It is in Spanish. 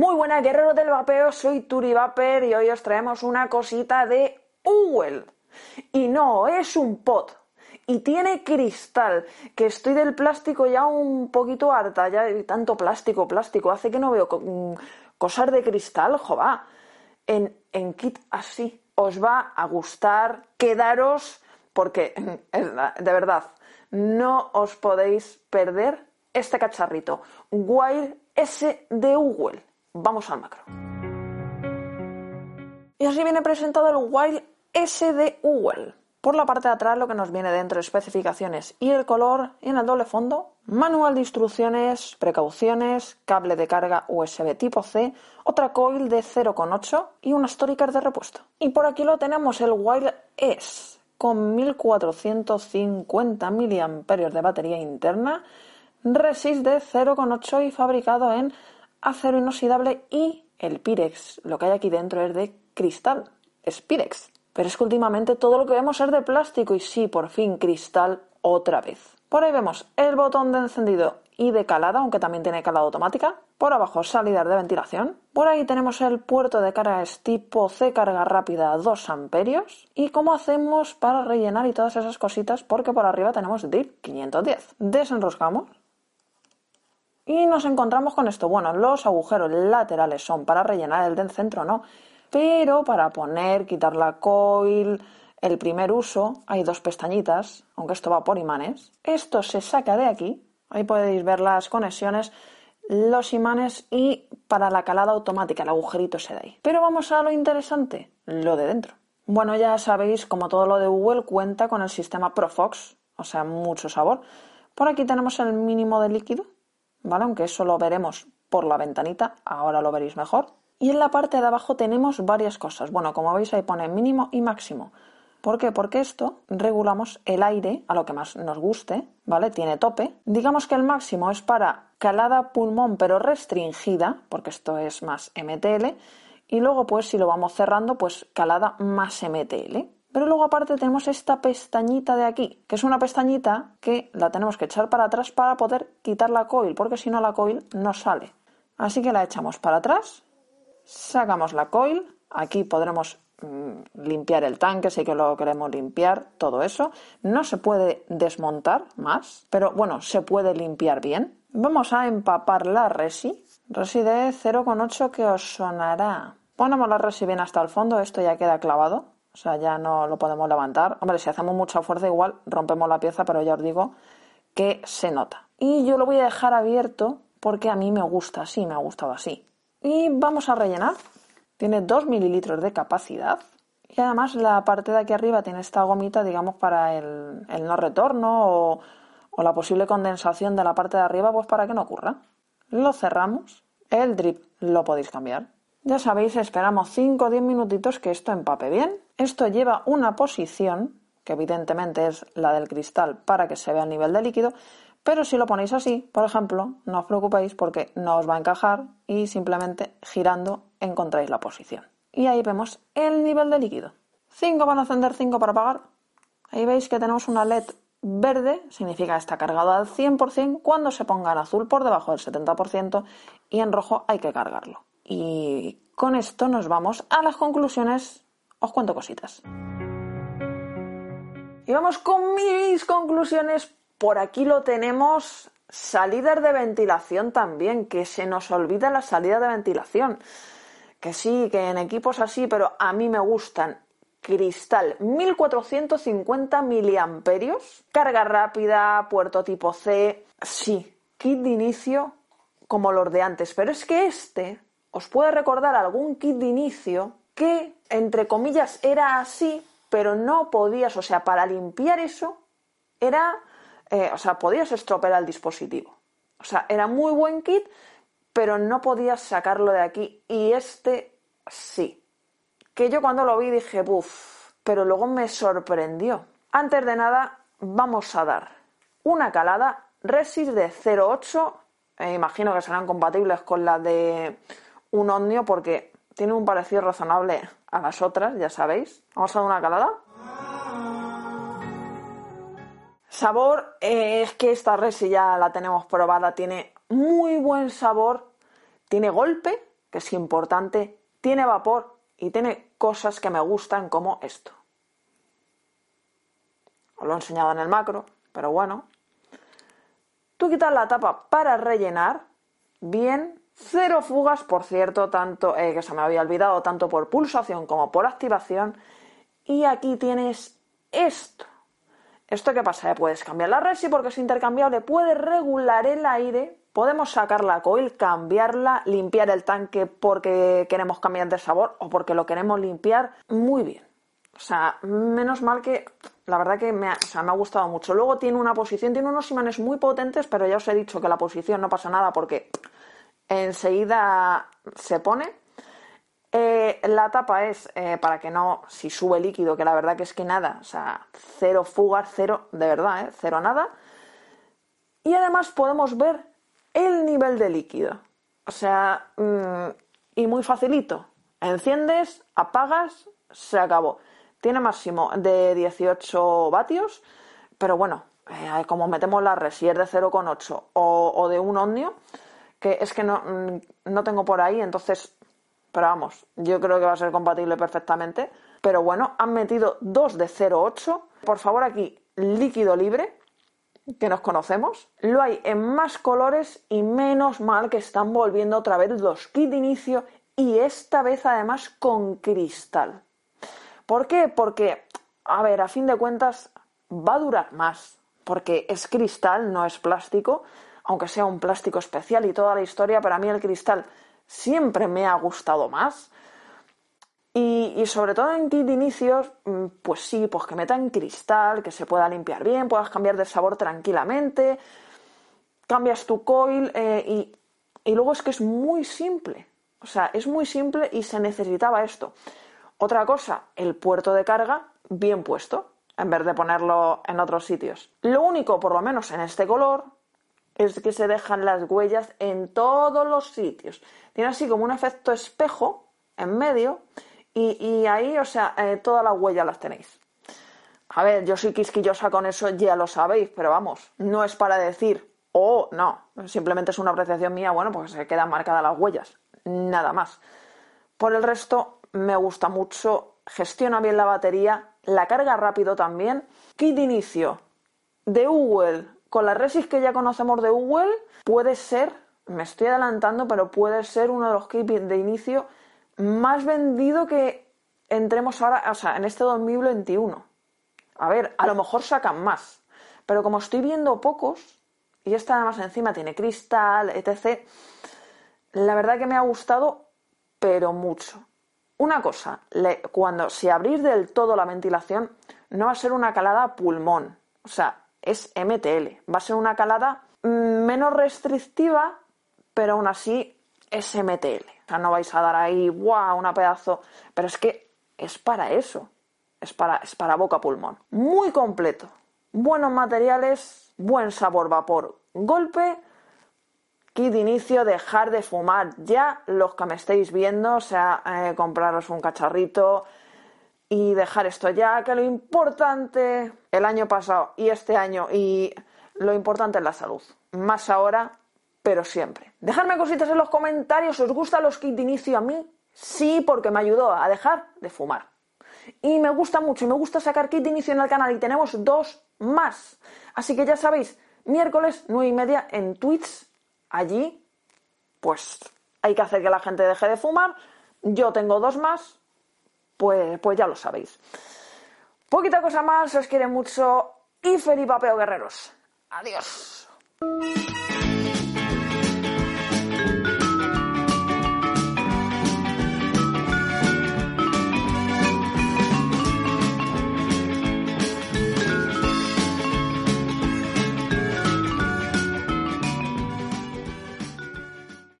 Muy buenas guerreros del vapeo, soy Turi Vapor y hoy os traemos una cosita de Uwell. Y no, es un pot. Y tiene cristal, que estoy del plástico ya un poquito harta, ya de tanto plástico, plástico, hace que no veo mm, cosas de cristal, jova. En, en kit así, os va a gustar, quedaros, porque de verdad, no os podéis perder este cacharrito. Wild S de Uwell. Vamos al macro. Y así viene presentado el Wild S de Uwell. Por la parte de atrás lo que nos viene dentro especificaciones y el color y en el doble fondo manual de instrucciones, precauciones, cable de carga USB tipo C, otra coil de 0,8 y unas tóricas de repuesto. Y por aquí lo tenemos el Wild S con 1450 mAh de batería interna, resist de 0,8 y fabricado en acero inoxidable y el Pirex. Lo que hay aquí dentro es de cristal, es Pirex. Pero es que últimamente todo lo que vemos es de plástico y sí, por fin cristal otra vez. Por ahí vemos el botón de encendido y de calada, aunque también tiene calada automática. Por abajo salidas de ventilación. Por ahí tenemos el puerto de carga es tipo C carga rápida 2 amperios. Y cómo hacemos para rellenar y todas esas cositas, porque por arriba tenemos DIP 510. Desenroscamos y nos encontramos con esto. Bueno, los agujeros laterales son para rellenar el del centro, no. Pero para poner, quitar la coil, el primer uso, hay dos pestañitas, aunque esto va por imanes. Esto se saca de aquí. Ahí podéis ver las conexiones, los imanes y para la calada automática, el agujerito se da ahí. Pero vamos a lo interesante, lo de dentro. Bueno, ya sabéis, como todo lo de Google, cuenta con el sistema Profox, o sea, mucho sabor. Por aquí tenemos el mínimo de líquido, ¿vale? Aunque eso lo veremos por la ventanita, ahora lo veréis mejor. Y en la parte de abajo tenemos varias cosas. Bueno, como veis ahí pone mínimo y máximo. ¿Por qué? Porque esto regulamos el aire a lo que más nos guste, ¿vale? Tiene tope. Digamos que el máximo es para calada pulmón pero restringida, porque esto es más MTL. Y luego, pues si lo vamos cerrando, pues calada más MTL. Pero luego aparte tenemos esta pestañita de aquí, que es una pestañita que la tenemos que echar para atrás para poder quitar la coil, porque si no la coil no sale. Así que la echamos para atrás, sacamos la coil, aquí podremos mm, limpiar el tanque si que lo queremos limpiar, todo eso. No se puede desmontar más, pero bueno, se puede limpiar bien. Vamos a empapar la resi, resi de 0,8 que os sonará. Ponemos la resi bien hasta el fondo, esto ya queda clavado. O sea, ya no lo podemos levantar. Hombre, si hacemos mucha fuerza igual rompemos la pieza, pero ya os digo que se nota. Y yo lo voy a dejar abierto porque a mí me gusta así, me ha gustado así. Y vamos a rellenar. Tiene 2 mililitros de capacidad. Y además la parte de aquí arriba tiene esta gomita, digamos, para el, no retorno o, o la posible condensación de la parte de arriba, pues para que no ocurra. Lo cerramos. El drip lo podéis cambiar. Ya sabéis, esperamos 5 o 10 minutitos que esto empape bien. Esto lleva una posición, que evidentemente es la del cristal para que se vea el nivel de líquido, pero si lo ponéis así, por ejemplo, no os preocupéis porque no os va a encajar y simplemente girando encontráis la posición. Y ahí vemos el nivel de líquido. 5 para encender, 5 para apagar. Ahí veis que tenemos una LED verde, significa está cargado al 100%, cuando se ponga en azul por debajo del 70% y en rojo hay que cargarlo. Y con esto nos vamos a las conclusiones. Os cuento cositas. Y vamos con mis conclusiones. Por aquí lo tenemos. Salidas de ventilación también, que se nos olvida la salida de ventilación. Que sí, que en equipos así, pero a mí me gustan. Cristal, 1450 miliamperios. Carga rápida, puerto tipo C. Sí, kit de inicio como los de antes. Pero es que este os puede recordar algún kit de inicio que, entre comillas, era así, pero no podías, o sea, para limpiar eso, era, eh, o sea, podías estropear el dispositivo. O sea, era muy buen kit, pero no podías sacarlo de aquí. Y este sí. Que yo cuando lo vi dije, buf, pero luego me sorprendió. Antes de nada, vamos a dar una calada Resist de 0.8. Eh, imagino que serán compatibles con la de un Omnio porque tiene un parecido razonable a las otras, ya sabéis. Vamos a dar una calada. Sabor, eh, es que esta res ya la tenemos probada, tiene muy buen sabor, tiene golpe, que es importante, tiene vapor y tiene cosas que me gustan como esto. Os lo he enseñado en el macro, pero bueno. Tú quitas la tapa para rellenar. Bien, cero fugas, por cierto, tanto eh, que se me había olvidado, tanto por pulsación como por activación. Y aquí tienes esto. ¿Esto qué pasa? Eh, puedes cambiar la resi porque es intercambiable, puedes regular el aire, podemos sacar la coil, cambiarla, limpiar el tanque porque queremos cambiar de sabor o porque lo queremos limpiar muy bien. O sea, menos mal que la verdad que me ha, me ha gustado mucho. Luego tiene una posición, tiene unos imanes muy potentes, pero ya os he dicho que la posición no pasa nada porque enseguida se pone. Eh, la tapa es eh, para que no, si sube líquido, que la verdad que es que nada, o sea, cero fugas, cero, de verdad, ¿eh? cero nada. Y además podemos ver el nivel de líquido. O sea, mm, y muy facilito. Enciendes, apagas, se acabó. Tiene máximo de 18 vatios, pero bueno, como metemos la res de 0,8 o, o, de un ohmio, que es que no, mm, no tengo por ahí, entonces pero vamos, yo creo que va a ser compatible perfectamente. Pero bueno, han metido dos de 0,8. Por favor, aquí líquido libre, que nos conocemos. Lo hay en más colores y menos mal que están volviendo otra vez los kit de inicio y esta vez además con cristal. ¿Por qué? Porque, a ver, a fin de cuentas va a durar más, porque es cristal, no es plástico, aunque sea un plástico especial y toda la historia, para mí el cristal siempre me ha gustado más. Y, sobre todo en kit de inicios, mm, pues sí, pues que metan cristal, que se pueda limpiar bien, puedas cambiar de sabor tranquilamente, cambias tu coil eh, y, y luego es que es muy simple. O sea, es muy simple y se necesitaba esto. Otra cosa, el puerto de carga bien puesto, en vez de ponerlo en otros sitios. Lo único, por lo menos en este color, es que se dejan las huellas en todos los sitios. Tiene así como un efecto espejo en medio y, ahí, o sea, eh, todas las huellas las tenéis. A ver, yo soy quisquillosa con eso, ya lo sabéis, pero vamos, no es para decir, oh, no, simplemente es una apreciación mía, bueno, pues se quedan marcadas las huellas, nada más. Por el resto, me gusta mucho, gestiona bien la batería, la carga rápido también. Kit inicio de Google con la resis que ya conocemos de Google, puede ser, me estoy adelantando, pero puede ser uno de los kits de inicio más vendido que entremos ahora, o sea, en este 2021. A ver, a lo mejor sacan más, pero como estoy viendo pocos, y esta además encima tiene cristal, etc., la verdad que me ha gustado, pero mucho. Una cosa, cuando si abrís del todo la ventilación, no va a ser una calada pulmón. O sea, es MTL. Va a ser una calada menos restrictiva, pero aún así es MTL. O sea, no vais a dar ahí, ¡guau! Una pedazo. Pero es que es para eso. Es para, es para boca pulmón. Muy completo. Buenos materiales, buen sabor vapor. Golpe. Kit inicio, dejar de fumar ya los que me estéis viendo, o sea, eh, compraros un cacharrito, y dejar esto ya, que lo importante el año pasado y este año y lo importante es la salud. Más ahora, pero siempre. Dejadme cositas en los comentarios, ¿os gustan los kits de inicio a mí? Sí, porque me ayudó a dejar de fumar. Y me gusta mucho y me gusta sacar kit de inicio en el canal y tenemos dos más. Así que ya sabéis, miércoles nueve y media en Twitch, allí, pues hay que hacer que la gente deje de fumar. Yo tengo dos más, pues, pues ya lo sabéis. Poquita cosa más, os quiere mucho y feliz papeo guerreros. Adiós.